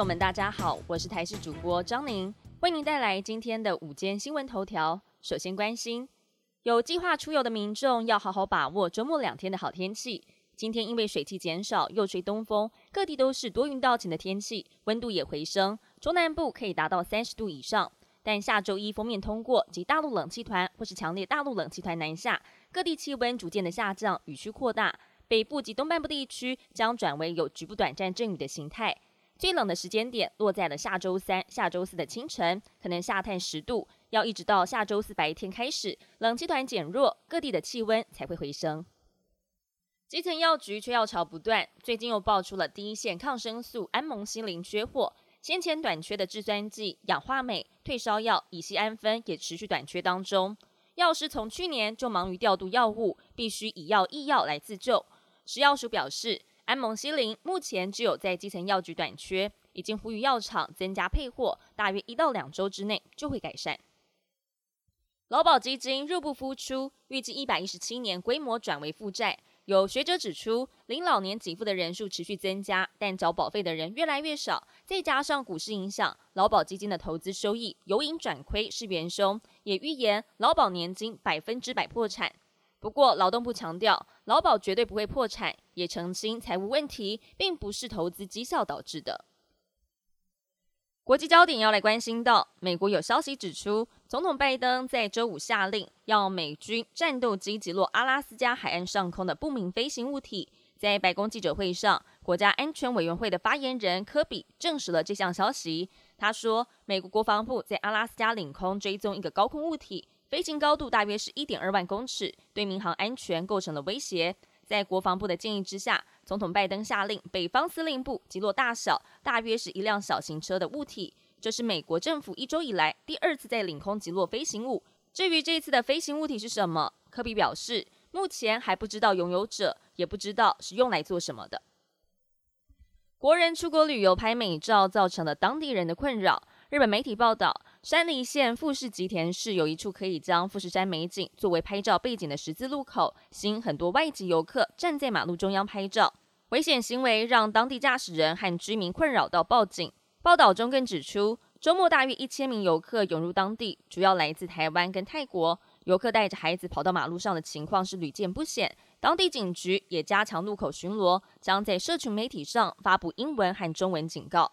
友们，大家好，我是台视主播张宁，为您带来今天的午间新闻头条。首先关心，有计划出游的民众要好好把握周末两天的好天气。今天因为水汽减少，又吹东风，各地都是多云到晴的天气，温度也回升，中南部可以达到三十度以上。但下周一封面通过及大陆冷气团或是强烈大陆冷气团南下，各地气温逐渐的下降，雨区扩大，北部及东半部地区将转为有局部短暂阵雨的形态。最冷的时间点落在了下周三、下周四的清晨，可能下探十度，要一直到下周四白天开始，冷气团减弱，各地的气温才会回升。基层药局缺药潮不断，最近又爆出了第一线抗生素安蒙西林缺货，先前短缺的制酸剂、氧化镁、退烧药乙酰氨酚也持续短缺当中。药师从去年就忙于调度药物，必须以药易药来自救。食药署表示。安蒙西林目前只有在基层药局短缺，已经呼吁药厂增加配货，大约一到两周之内就会改善。劳保基金入不敷出，预计一百一十七年规模转为负债。有学者指出，领老年给付的人数持续增加，但缴保费的人越来越少，再加上股市影响，劳保基金的投资收益由盈转亏是元凶，也预言劳保年金百分之百破产。不过，劳动部强调，劳保绝对不会破产，也澄清财务问题并不是投资绩效导致的。国际焦点要来关心到，美国有消息指出，总统拜登在周五下令要美军战斗机击落阿拉斯加海岸上空的不明飞行物体。在白宫记者会上，国家安全委员会的发言人科比证实了这项消息。他说，美国国防部在阿拉斯加领空追踪一个高空物体。飞行高度大约是一点二万公尺，对民航安全构成了威胁。在国防部的建议之下，总统拜登下令北方司令部击落大小大约是一辆小型车的物体。这是美国政府一周以来第二次在领空击落飞行物。至于这次的飞行物体是什么，科比表示，目前还不知道拥有者，也不知道是用来做什么的。国人出国旅游拍美照，造成了当地人的困扰。日本媒体报道，山梨县富士吉田市有一处可以将富士山美景作为拍照背景的十字路口，吸引很多外籍游客站在马路中央拍照。危险行为让当地驾驶人和居民困扰到报警。报道中更指出，周末大约一千名游客涌入当地，主要来自台湾跟泰国。游客带着孩子跑到马路上的情况是屡见不鲜。当地警局也加强路口巡逻，将在社群媒体上发布英文和中文警告。